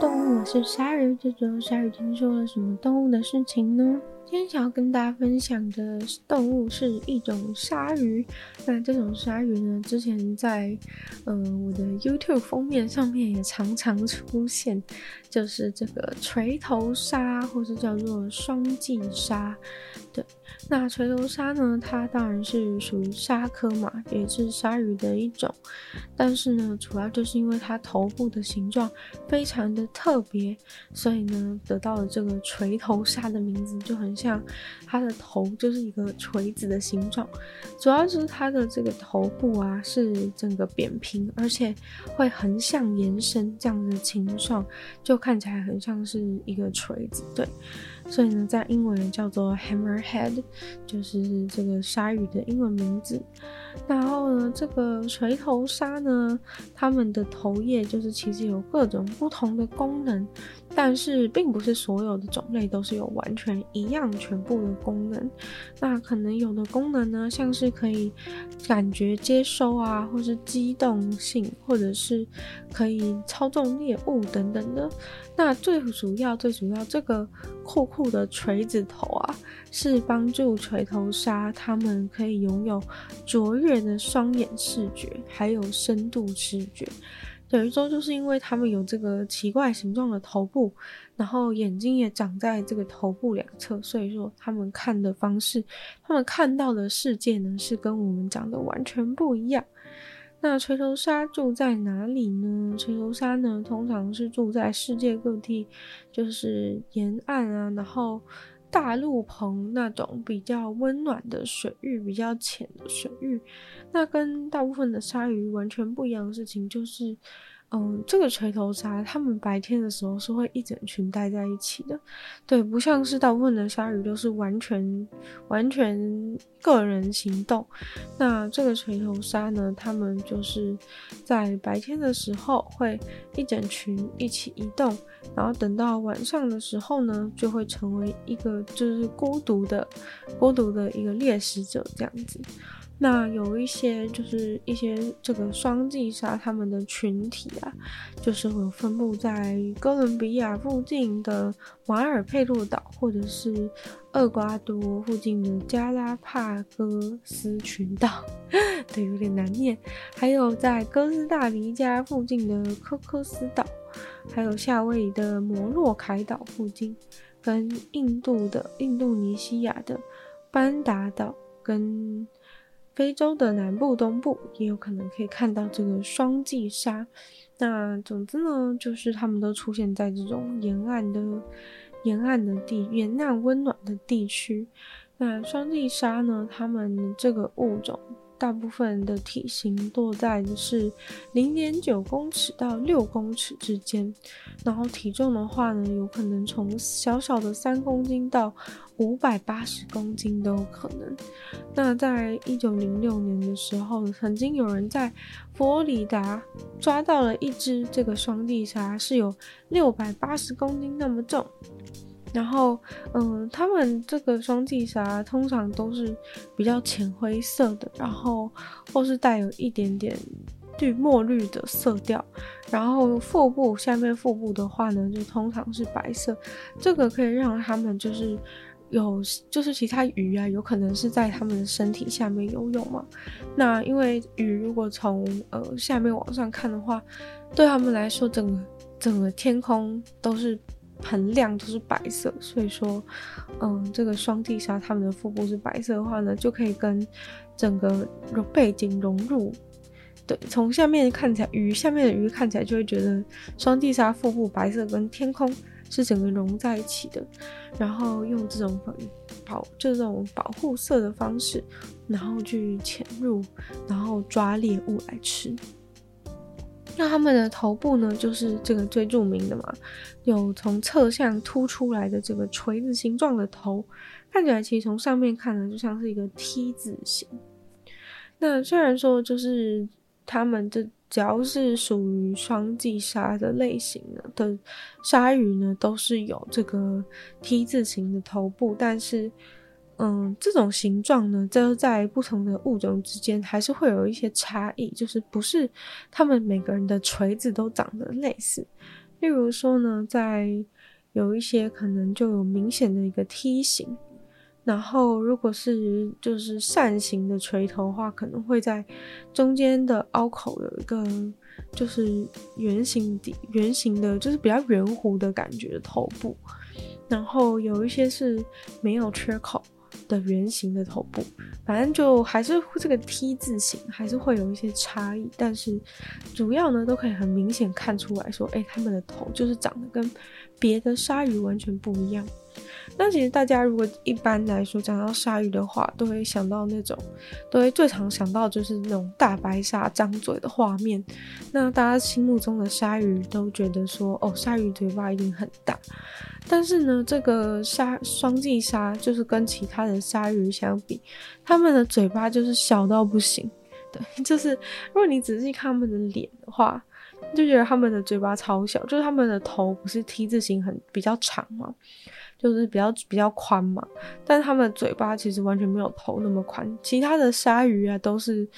动物，我是鲨鱼。这周鲨鱼听说了什么动物的事情呢？今天想要跟大家分享的动物是一种鲨鱼。那这种鲨鱼呢，之前在嗯、我的 YouTube 封面上面也常常出现，就是这个锤头鲨，或是叫做双髻鲨。对，那锤头鲨呢，它当然是属于鲨科嘛，也是鲨鱼的一种。但是呢，主要就是因为它头部的形状非常的特别，所以呢，得到了这个锤头鲨的名字，就很。像它的头就是一个锤子的形状，主要是它的这个头部啊是整个扁平，而且会横向延伸这样的形状，就看起来很像是一个锤子。对，所以呢，在英文叫做 hammerhead，就是这个鲨鱼的英文名字。然后呢，这个锤头鲨呢，它们的头叶就是其实有各种不同的功能。但是并不是所有的种类都是有完全一样全部的功能，那可能有的功能呢，像是可以感觉接收啊，或是机动性，或者是可以操纵猎物等等的。那最主要、最主要，这个酷酷的锤子头啊，是帮助锤头鲨它们可以拥有卓越的双眼视觉，还有深度视觉。等于说，就是因为他们有这个奇怪形状的头部，然后眼睛也长在这个头部两侧，所以说他们看的方式，他们看到的世界呢，是跟我们长得完全不一样。那锤头鲨住在哪里呢？锤头鲨呢，通常是住在世界各地，就是沿岸啊，然后。大陆棚那种比较温暖的水域，比较浅的水域，那跟大部分的鲨鱼完全不一样的事情就是。嗯，这个锤头鲨，它们白天的时候是会一整群待在一起的，对，不像是大部分的鲨鱼都是完全完全个人行动。那这个锤头鲨呢，它们就是在白天的时候会一整群一起移动，然后等到晚上的时候呢，就会成为一个就是孤独的孤独的一个猎食者这样子。那有一些就是一些这个双髻鲨，它们的群体啊，就是会分布在哥伦比亚附近的马尔佩洛岛，或者是厄瓜多附近的加拉帕戈斯群岛，对，有点难念。还有在哥斯大黎加附近的科科斯岛，还有夏威夷的摩洛凯岛附近，跟印度的印度尼西亚的班达岛跟。非洲的南部、东部也有可能可以看到这个双髻鲨。那总之呢，就是它们都出现在这种沿岸的、沿岸的地、沿岸温暖的地区。那双髻鲨呢，它们这个物种。大部分的体型落在的是零点九公尺到六公尺之间，然后体重的话呢，有可能从小小的三公斤到五百八十公斤都有可能。那在一九零六年的时候，曾经有人在佛罗里达抓到了一只这个双髻鲨，是有六百八十公斤那么重。然后，嗯，它们这个双髻鲨通常都是比较浅灰色的，然后或是带有一点点绿墨绿的色调。然后腹部下面腹部的话呢，就通常是白色。这个可以让它们就是有，就是其他鱼啊，有可能是在它们的身体下面游泳嘛。那因为鱼如果从呃下面往上看的话，对他们来说，整个整个天空都是。很亮，都是白色，所以说，嗯，这个双髻鲨它们的腹部是白色的话呢，就可以跟整个背景融入。对，从下面看起来，鱼下面的鱼看起来就会觉得双髻鲨腹部白色跟天空是整个融在一起的。然后用这种保，这种保护色的方式，然后去潜入，然后抓猎物来吃。那它们的头部呢，就是这个最著名的嘛，有从侧向凸出来的这个锤子形状的头，看起来其实从上面看呢，就像是一个 T 字形。那虽然说就是它们这只要是属于双髻鲨的类型的鲨鱼呢，都是有这个 T 字形的头部，但是。嗯，这种形状呢，就是在不同的物种之间还是会有一些差异，就是不是他们每个人的锤子都长得类似。例如说呢，在有一些可能就有明显的一个梯形，然后如果是就是扇形的锤头的话，可能会在中间的凹口有一个就是圆形底圆形的，就是比较圆弧的感觉的头部，然后有一些是没有缺口。的圆形的头部，反正就还是这个 T 字形，还是会有一些差异，但是主要呢都可以很明显看出来说，哎，他们的头就是长得跟别的鲨鱼完全不一样。那其实大家如果一般来说讲到鲨鱼的话，都会想到那种，都会最常想到就是那种大白鲨张嘴的画面。那大家心目中的鲨鱼都觉得说，哦，鲨鱼嘴巴一定很大。但是呢，这个鲨双髻鲨就是跟其他的鲨鱼相比，它们的嘴巴就是小到不行。对，就是如果你仔细看它们的脸的话，就觉得它们的嘴巴超小，就是它们的头不是 T 字形，很比较长嘛。就是比较比较宽嘛，但他们嘴巴其实完全没有头那么宽。其他的鲨鱼啊，都是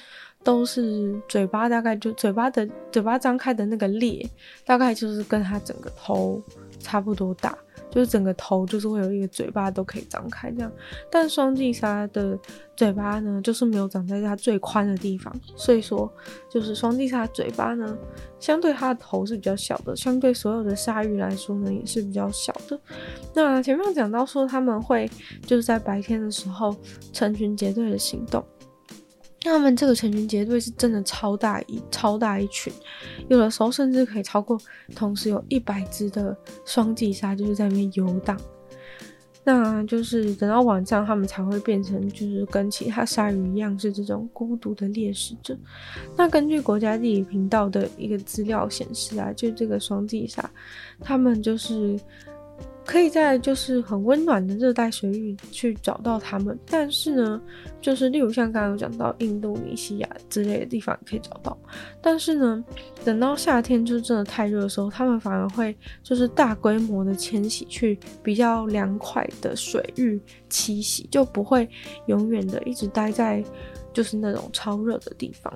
都是嘴巴大概就嘴巴的嘴巴张开的那个裂，大概就是跟它整个头差不多大。就是整个头就是会有一个嘴巴都可以张开这样，但双髻鲨的嘴巴呢，就是没有长在它最宽的地方，所以说就是双髻鲨嘴巴呢，相对它的头是比较小的，相对所有的鲨鱼来说呢，也是比较小的。那前面讲到说他们会就是在白天的时候成群结队的行动。那他们这个成群结队是真的超大一超大一群，有的时候甚至可以超过，同时有一百只的双髻鲨就是在那边游荡。那就是等到晚上，他们才会变成就是跟其他鲨鱼一样是这种孤独的猎食者。那根据国家地理频道的一个资料显示啊，就这个双髻鲨，他们就是。可以在就是很温暖的热带水域去找到它们，但是呢，就是例如像刚刚有讲到印度尼西亚之类的地方可以找到，但是呢，等到夏天就真的太热的时候，它们反而会就是大规模的迁徙去比较凉快的水域栖息，就不会永远的一直待在就是那种超热的地方。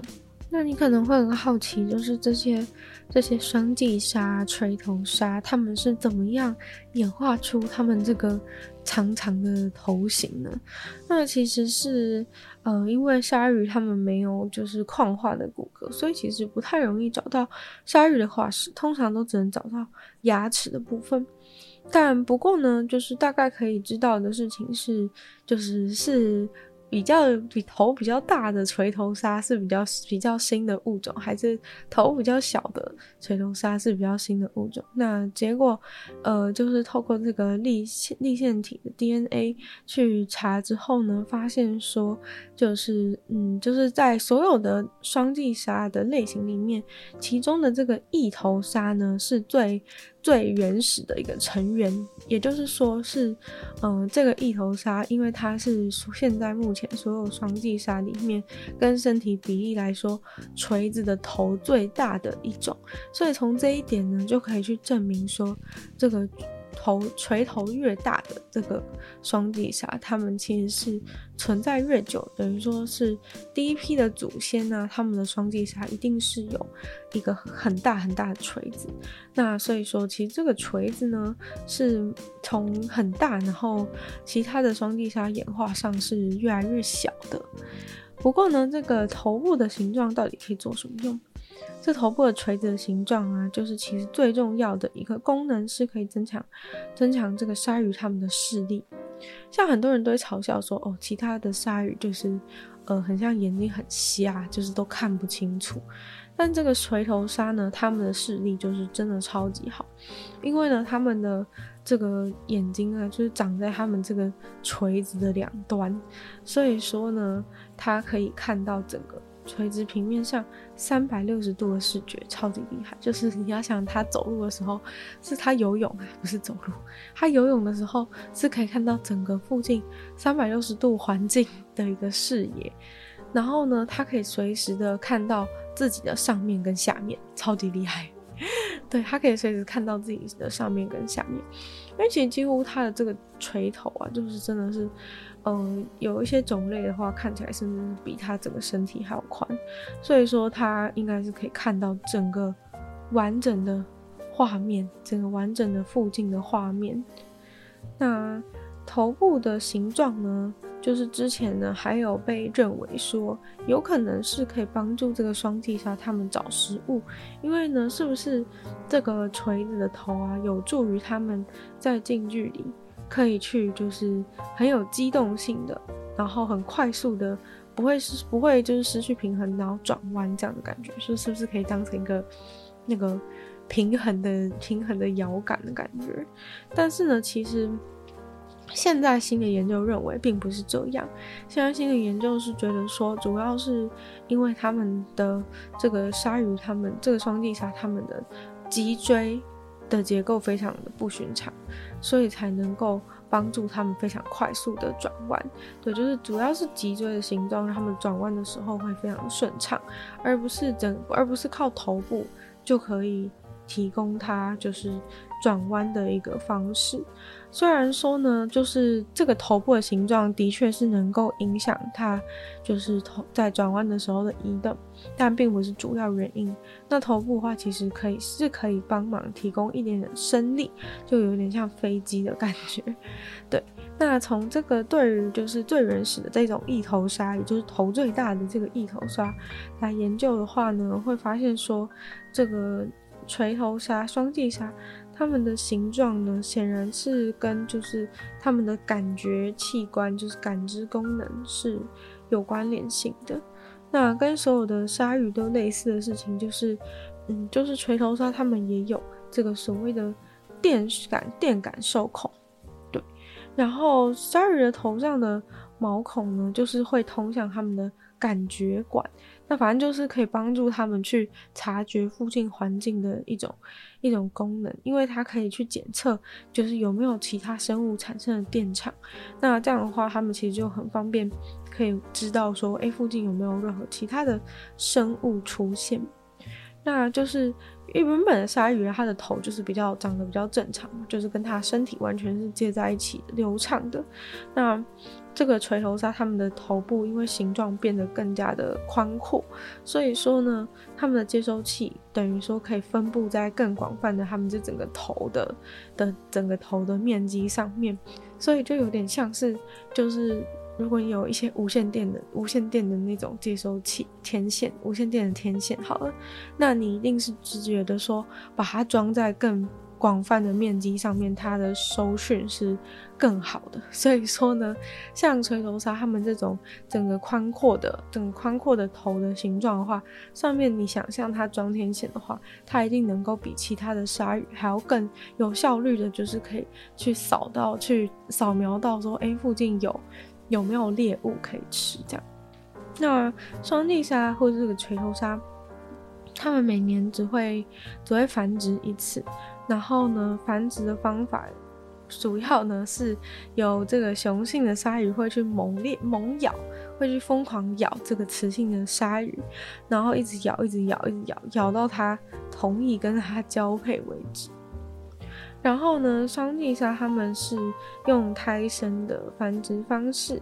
那你可能会很好奇，就是这些这些双髻鲨、锤头鲨，它们是怎么样演化出它们这个长长的头型呢？那其实是，呃，因为鲨鱼它们没有就是矿化的骨骼，所以其实不太容易找到鲨鱼的化石，通常都只能找到牙齿的部分。但不过呢，就是大概可以知道的事情是，就是是。比较比头比较大的锤头鲨是比较比较新的物种，还是头比较小的锤头鲨是比较新的物种？那结果，呃，就是透过这个立线粒线体的 DNA 去查之后呢，发现说，就是嗯，就是在所有的双髻鲨的类型里面，其中的这个异头鲨呢是最。最原始的一个成员，也就是说是，嗯、这个一头鲨，因为它是现在目前所有双髻鲨里面跟身体比例来说，锤子的头最大的一种，所以从这一点呢，就可以去证明说这个。头锤头越大的这个双髻鲨，它们其实是存在越久，等于说是第一批的祖先呢、啊，他们的双髻鲨一定是有一个很大很大的锤子。那所以说，其实这个锤子呢，是从很大，然后其他的双髻鲨演化上是越来越小的。不过呢，这个头部的形状到底可以做什么用？这头部的锤子的形状啊，就是其实最重要的一个功能是可以增强增强这个鲨鱼它们的视力。像很多人都会嘲笑说，哦，其他的鲨鱼就是呃很像眼睛很瞎，就是都看不清楚。但这个锤头鲨呢，它们的视力就是真的超级好，因为呢，它们的这个眼睛啊，就是长在它们这个锤子的两端，所以说呢，它可以看到整个。垂直平面上三百六十度的视觉，超级厉害。就是你要想他走路的时候，是他游泳啊，不是走路。他游泳的时候是可以看到整个附近三百六十度环境的一个视野。然后呢，他可以随时的看到自己的上面跟下面，超级厉害。对，他可以随时看到自己的上面跟下面，因为其实几乎他的这个锤头啊，就是真的是。嗯，有一些种类的话，看起来甚至比它整个身体还要宽，所以说它应该是可以看到整个完整的画面，整个完整的附近的画面。那头部的形状呢，就是之前呢还有被认为说有可能是可以帮助这个双髻鲨他们找食物，因为呢，是不是这个锤子的头啊，有助于他们在近距离可以去就是很有机动性的，然后很快速的，不会是不会就是失去平衡然后转弯这样的感觉，说是不是可以当成一个那个平衡的平衡的摇杆的感觉？但是呢，其实。现在新的研究认为并不是这样。现在新的研究是觉得说，主要是因为他们的这个鲨鱼，他们这个双髻鲨，他们的脊椎的结构非常的不寻常，所以才能够帮助他们非常快速的转弯。对，就是主要是脊椎的形状，让他们转弯的时候会非常顺畅，而不是整，而不是靠头部就可以提供它就是转弯的一个方式。虽然说呢，就是这个头部的形状的确是能够影响它，就是头在转弯的时候的移动，但并不是主要原因。那头部的话，其实可以是可以帮忙提供一点点升力，就有点像飞机的感觉。对，那从这个对于就是最原始的这种异头鲨，也就是头最大的这个异头鲨来研究的话呢，会发现说这个锤头鲨、双髻鲨。它们的形状呢，显然是跟就是它们的感觉器官，就是感知功能是有关联性的。那跟所有的鲨鱼都类似的事情，就是，嗯，就是锤头鲨它们也有这个所谓的电感电感受孔，对。然后鲨鱼的头上的毛孔呢，就是会通向它们的感觉管。那反正就是可以帮助他们去察觉附近环境的一种一种功能，因为它可以去检测，就是有没有其他生物产生的电场。那这样的话，他们其实就很方便，可以知道说，哎，附近有没有任何其他的生物出现。那就是因为原本的鲨鱼，它的头就是比较长得比较正常，就是跟它身体完全是接在一起流畅的。那这个锤头鲨，它们的头部因为形状变得更加的宽阔，所以说呢，它们的接收器等于说可以分布在更广泛的它们这整个头的的整个头的面积上面，所以就有点像是就是如果你有一些无线电的无线电的那种接收器天线，无线电的天线好了，那你一定是直觉的说把它装在更。广泛的面积上面，它的收讯是更好的。所以说呢，像锤头鲨它们这种整个宽阔的、整个宽阔的头的形状的话，上面你想象它装天线的话，它一定能够比其他的鲨鱼还要更有效率的，就是可以去扫到、去扫描到说，哎，附近有有没有猎物可以吃这样。那双髻鲨或者这个锤头鲨，它们每年只会只会繁殖一次。然后呢，繁殖的方法主要呢是有这个雄性的鲨鱼会去猛烈猛咬，会去疯狂咬这个雌性的鲨鱼，然后一直咬，一直咬，一直咬，咬到它同意跟它交配为止。然后呢，双髻鲨它们是用胎生的繁殖方式。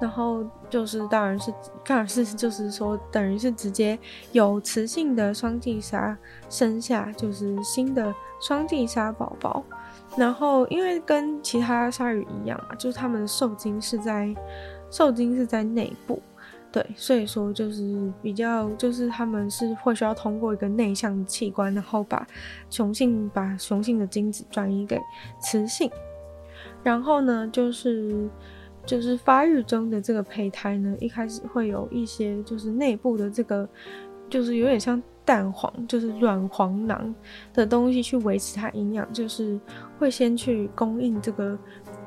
然后就是，当然是，当然是，就是说，等于是直接有雌性的双髻鲨生下就是新的双髻鲨宝宝。然后，因为跟其他鲨鱼一样嘛，就是它们的受精是在受精是在内部，对，所以说就是比较，就是他们是会需要通过一个内向器官，然后把雄性把雄性的精子转移给雌性。然后呢，就是。就是发育中的这个胚胎呢，一开始会有一些就是内部的这个，就是有点像蛋黄，就是卵黄囊的东西去维持它营养，就是会先去供应这个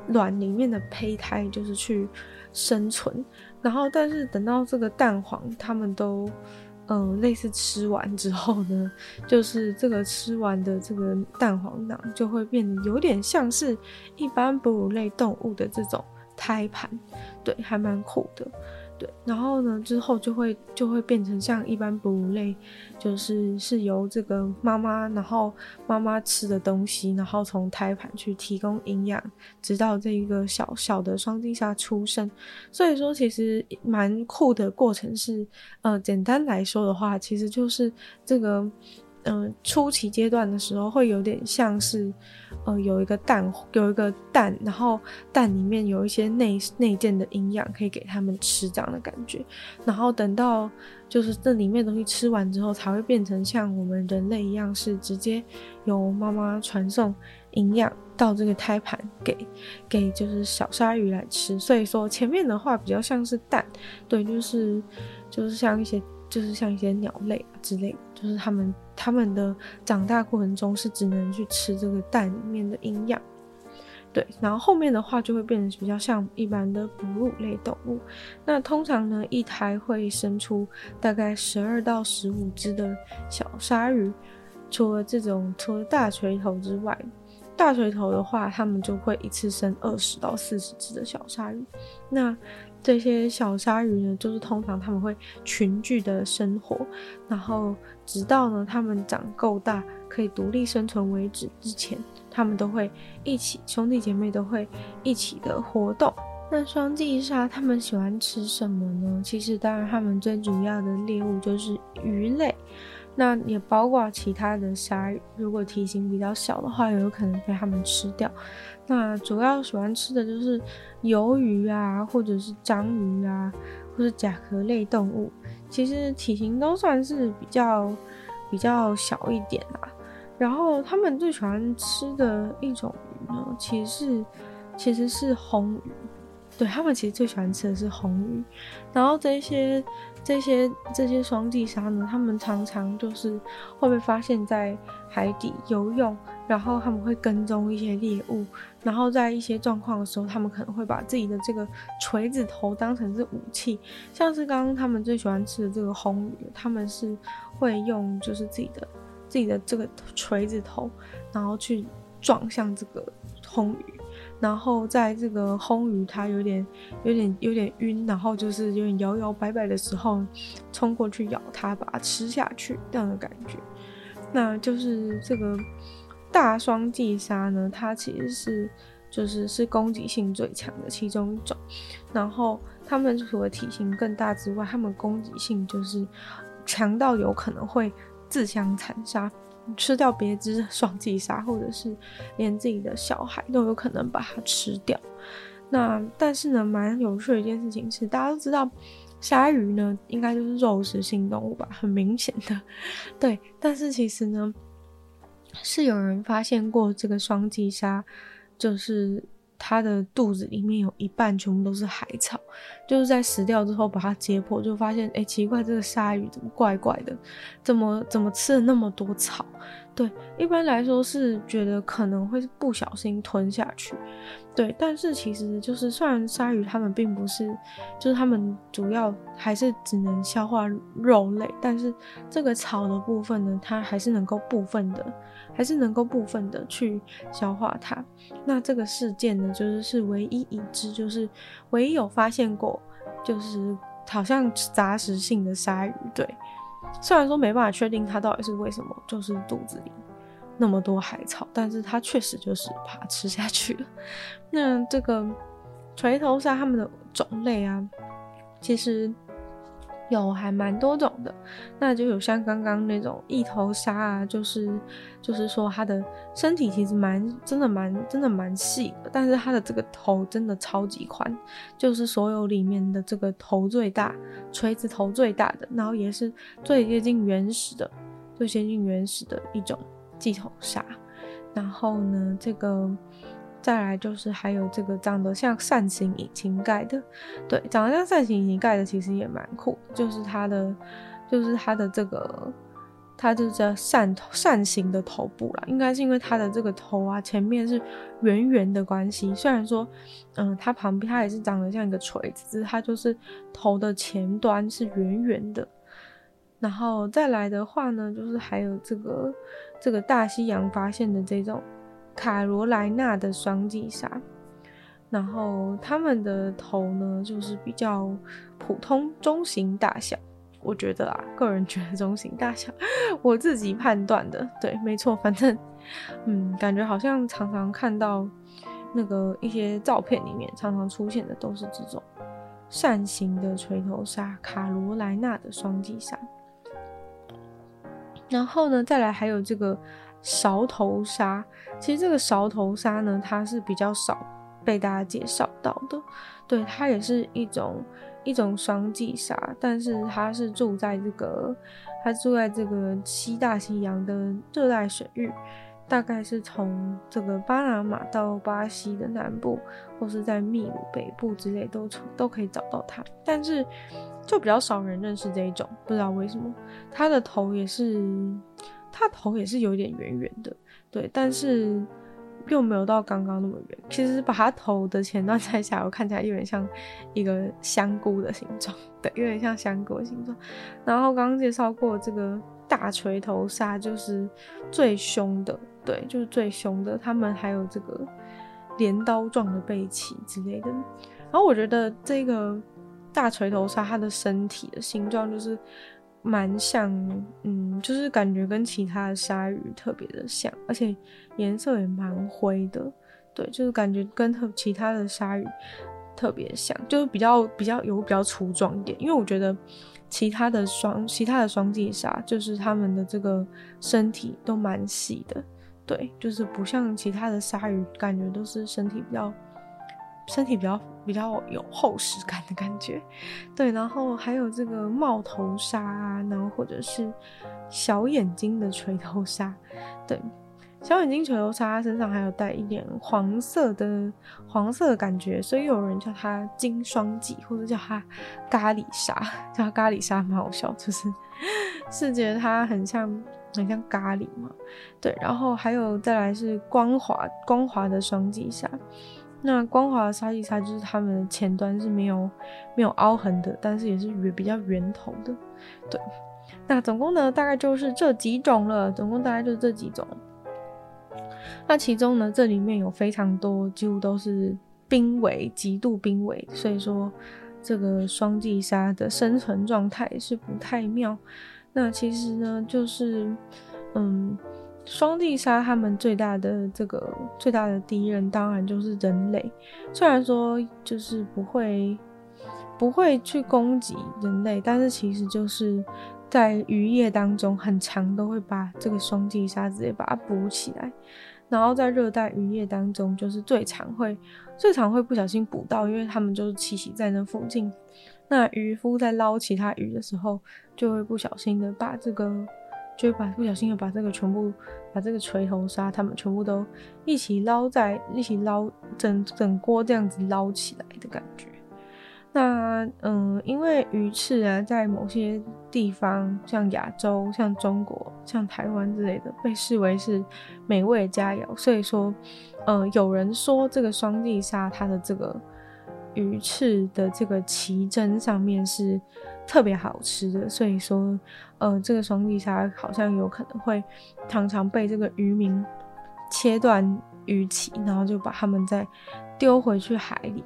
卵里面的胚胎，就是去生存。然后，但是等到这个蛋黄它们都嗯、类似吃完之后呢，就是这个吃完的这个蛋黄囊就会变有点像是一般哺乳类动物的这种。胎盘，对，还蛮酷的，对。然后呢，之后就会就会变成像一般哺乳类，就是是由这个妈妈，然后妈妈吃的东西，然后从胎盘去提供营养，直到这一个小小的双髻鲨出生。所以说，其实蛮酷的过程是，呃，简单来说的话，其实就是这个。嗯、初期阶段的时候会有点像是，呃，有一个蛋，有一个蛋，然后蛋里面有一些内内建的营养可以给他们吃这样的感觉，然后等到就是这里面东西吃完之后，才会变成像我们人类一样，是直接由妈妈传送营养到这个胎盘给给就是小鲨鱼来吃。所以说前面的话比较像是蛋，对，就是就是像一些。就是像一些鸟类之类的，就是他们他们的长大过程中是只能去吃这个蛋里面的营养，对，然后后面的话就会变成比较像一般的哺乳类动物。那通常呢，一胎会生出大概十二到十五只的小鲨鱼。除了这种，除了大锤头之外，大锤头的话，他们就会一次生二十到四十只的小鲨鱼。那这些小鲨鱼呢，就是通常他们会群聚的生活，然后直到呢他们长够大，可以独立生存为止之前，他们都会一起，兄弟姐妹都会一起的活动。那双髻鲨他们喜欢吃什么呢？其实当然他们最主要的猎物就是鱼类。那也包括其他的鲨鱼，如果体型比较小的话，也有可能被它们吃掉。那主要喜欢吃的就是鱿鱼啊，或者是章鱼啊，或是甲壳类动物。其实体型都算是比较比较小一点啦。然后他们最喜欢吃的一种鱼呢，其实是其实是红鱼。对，他们其实最喜欢吃的是红鱼。然后这些。这些这些双髻鲨呢，他们常常就是会被发现在海底游泳，然后他们会跟踪一些猎物，然后在一些状况的时候，他们可能会把自己的这个锤子头当成是武器，像是刚刚他们最喜欢吃的这个红鱼，他们是会用就是自己的自己的这个锤子头，然后去撞向这个红鱼。然后在这个红鱼它有点、有点、有点晕，然后就是有点摇摇摆摆的时候，冲过去咬它，把它吃下去这样的感觉。那就是这个大双髻鲨呢，它其实是就是是攻击性最强的其中一种。然后它们除了体型更大之外，它们攻击性就是强到有可能会自相残杀。吃掉别只双髻鲨，或者是连自己的小孩都有可能把它吃掉。那但是呢，蛮有趣的一件事情是，大家都知道鲨鱼呢，应该就是肉食性动物吧，很明显的，对。但是其实呢，是有人发现过这个双髻鲨，就是。它的肚子里面有一半全部都是海草，就是在死掉之后把它解剖，就发现，哎、奇怪，这个鲨鱼怎么怪怪的？怎么怎么吃了那么多草？对，一般来说是觉得可能会不小心吞下去，对，但是其实就是虽然鲨鱼它们并不是，就是它们主要还是只能消化肉类，但是这个草的部分呢，它还是能够部分的。还是能够部分的去消化它。那这个事件呢，就是是唯一已知，就是唯一有发现过，就是好像杂食性的鲨鱼。对，虽然说没办法确定它到底是为什么，就是肚子里那么多海草，但是它确实就是把它吃下去了。那这个锤头鲨它们的种类啊，其实。有还蛮多种的，那就有像刚刚那种异头鲨啊，就是就是说它的身体其实蛮真的蛮真的蛮细的，但是它的这个头真的超级宽，就是所有里面的这个头最大，锤子头最大的，然后也是最接近原始的，最接近原始的一种髻头鲨。然后呢，这个。再来就是还有这个长得像扇形引擎盖的，对，长得像扇形引擎盖的其实也蛮酷，就是它的，就是它的这个，它就是叫扇扇形的头部啦，应该是因为它的这个头啊前面是圆圆的关系，虽然说，嗯，它旁边它也是长得像一个锤子，只是它就是头的前端是圆圆的。然后再来的话呢，就是还有这个这个大西洋发现的这种。卡罗莱纳的双髻鲨，然后它们的头呢，就是比较普通中型大小，我觉得啊，个人觉得中型大小，我自己判断的，对，没错，反正，嗯，感觉好像常常看到那个一些照片里面，常常出现的都是这种扇形的锤头鲨，卡罗莱纳的双髻鲨。然后呢，再来还有这个勺头鲨。其实这个勺头鲨呢，它是比较少被大家介绍到的。对，它也是一种一种双髻鲨，但是它是住在这个它住在这个西大西洋的热带水域。大概是从这个巴拿马到巴西的南部，或是在秘鲁北部之类都都可以找到它，但是就比较少人认识这一种，不知道为什么。它的头也是，它头也是有点圆圆的，对，但是又没有到刚刚那么圆。其实把它头的前段 摘下来，我看起来有点像一个香菇的形状，对，有点像香菇的形状。然后刚刚介绍过这个大锤头鲨，就是最凶的。对，就是最凶的。他们还有这个镰刀状的背鳍之类的。然后我觉得这个大锤头鲨，它的身体的形状就是蛮像，嗯，就是感觉跟其他的鲨鱼特别的像，而且颜色也蛮灰的。对，就是感觉跟特其他的鲨鱼特别像，就是比较比较有比较粗壮一点。因为我觉得其他的双其他的双髻鲨，就是它们的这个身体都蛮细的。对，就是不像其他的鲨鱼，感觉都是身体比较，身体比较比较有厚实感的感觉。对，然后还有这个帽头纱啊，然后或者是小眼睛的垂头纱。对，小眼睛垂头纱身上还有带一点黄色的黄色的感觉，所以有人叫它金双髻，或者叫它咖喱纱，叫它咖喱纱蛮好笑，就是 是觉得它很像。很像咖喱嘛，对，然后还有再来是光滑光滑的双髻鲨，那光滑的双髻鲨就是它们前端是没有没有凹痕的，但是也是圆比较圆头的，对，那总共呢大概就是这几种了，总共大概就是这几种，那其中呢这里面有非常多几乎都是濒危极度濒危，所以说这个双髻鲨的生存状态是不太妙。那其实呢，就是，嗯，双髻鲨它们最大的这个最大的敌人，当然就是人类。虽然说就是不会不会去攻击人类，但是其实就是在渔业当中，很常都会把这个双髻鲨直接把它捕起来。然后在热带渔业当中，就是最常会最常会不小心捕到，因为他们就是栖息在那附近。那渔夫在捞其他鱼的时候，就会不小心的把这个，就把不小心又把这个全部，把这个锤头鲨，他们全部都一起捞在一起捞，整整锅这样子捞起来的感觉。那嗯，因为鱼翅啊，在某些地方，像亚洲、像中国、像台湾之类的，被视为是美味佳肴，所以说，呃，有人说这个双髻鲨它的这个。鱼翅的这个鳍针上面是特别好吃的，所以说，呃，这个双髻鲨好像有可能会常常被这个渔民切断鱼鳍，然后就把它们再丢回去海里。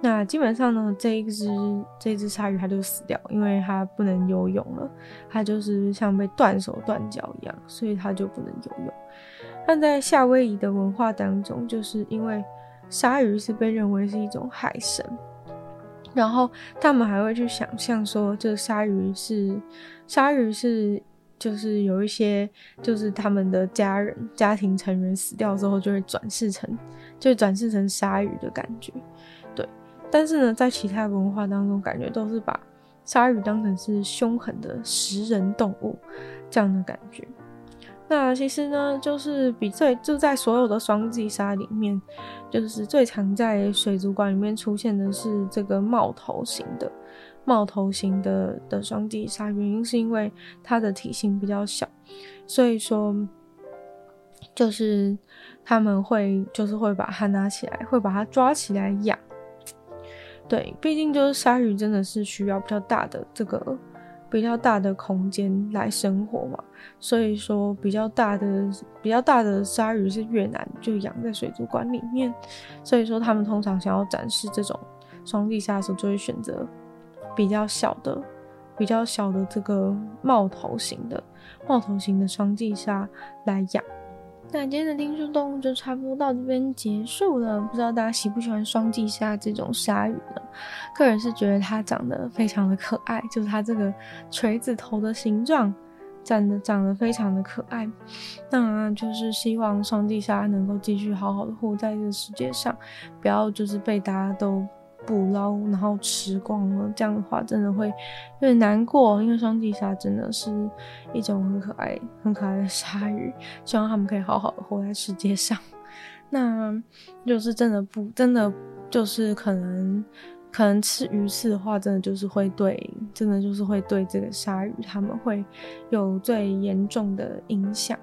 那基本上呢，这一只这一只鲨鱼它就死掉，因为它不能游泳了，它就是像被断手断脚一样，所以它就不能游泳。但在夏威夷的文化当中，就是因为。鲨鱼是被认为是一种海神，然后他们还会去想象说，这鲨鱼是鲨鱼是就是有一些就是他们的家人家庭成员死掉之后就会转世成就转世成鲨鱼的感觉，对。但是呢，在其他文化当中，感觉都是把鲨鱼当成是凶狠的食人动物这样的感觉。那其实呢，就是比最就在所有的双髻鲨里面，就是最常在水族馆里面出现的是这个帽头型的帽头型的的双髻鲨，原因是因为它的体型比较小，所以说就是他们会就是会把它拿起来，会把它抓起来养。对，毕竟就是鲨鱼真的是需要比较大的这个。比较大的空间来生活嘛，所以说比较大的比较大的鲨鱼是越南就养在水族馆里面，所以说他们通常想要展示这种双髻鲨的时候，就会选择比较小的、比较小的这个帽头型的帽头型的双髻鲨来养。那今天的听书动物就差不多到这边结束了，不知道大家喜不喜欢双髻鲨这种鲨鱼呢？个人是觉得它长得非常的可爱，就是它这个锤子头的形状，长得长得非常的可爱。那就是希望双髻鲨能够继续好好的活在这个世界上，不要就是被大家都捕捞然后吃光了。这样的话真的会有点难过，因为双髻鲨真的是一种很可爱、很可爱的鲨鱼，希望他们可以好好的活在世界上。那就是真的不真的就是可能。可能吃鱼刺的话，真的就是会对，真的就是会对这个鲨鱼，他们会有最严重的影响。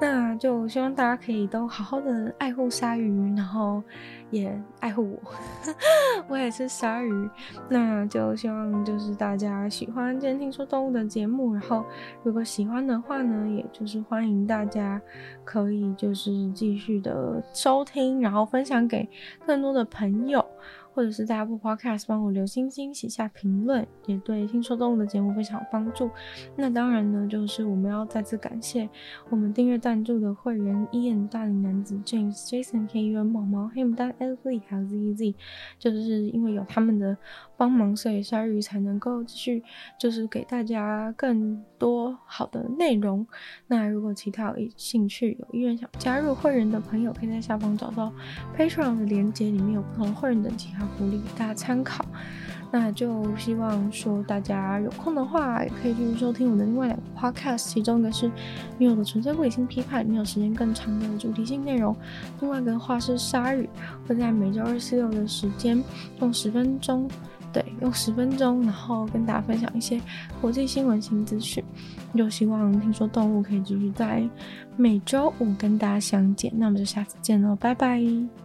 那就希望大家可以都好好的爱护鲨鱼，然后也爱护我，我也是鲨鱼。那就希望就是大家喜欢今天听说动物的节目，然后如果喜欢的话呢，也就是欢迎大家可以就是继续的收听，然后分享给更多的朋友。或者是在 Apple Podcast 帮我留星星、写下评论，也对听说动物的节目非常有帮助。那当然呢，就是我们要再次感谢我们订阅赞助的会员：Ian 大龄男子、James、Jason、K、U、毛毛、黑牡丹、Ellie 还有 ZZ，就是因为有他们的帮忙，所以鲨鱼才能够继续就是给大家更多好的内容。那如果其他有兴趣、有意愿想加入会员的朋友，可以在下方找到 Patreon 的链接，里面有不同会员等级。福利给大家参考，那就希望说大家有空的话，也可以继续收听我的另外两个 podcast，其中一个是女友的纯粹理性批判，没有时间更长的主题性内容；另外一个话是鲨鱼，会在每周二、四、六的时间用十分钟，对，用十分钟，然后跟大家分享一些国际新闻新资讯。就希望听说动物可以继续在每周五跟大家相见，那我们就下次见喽，拜拜。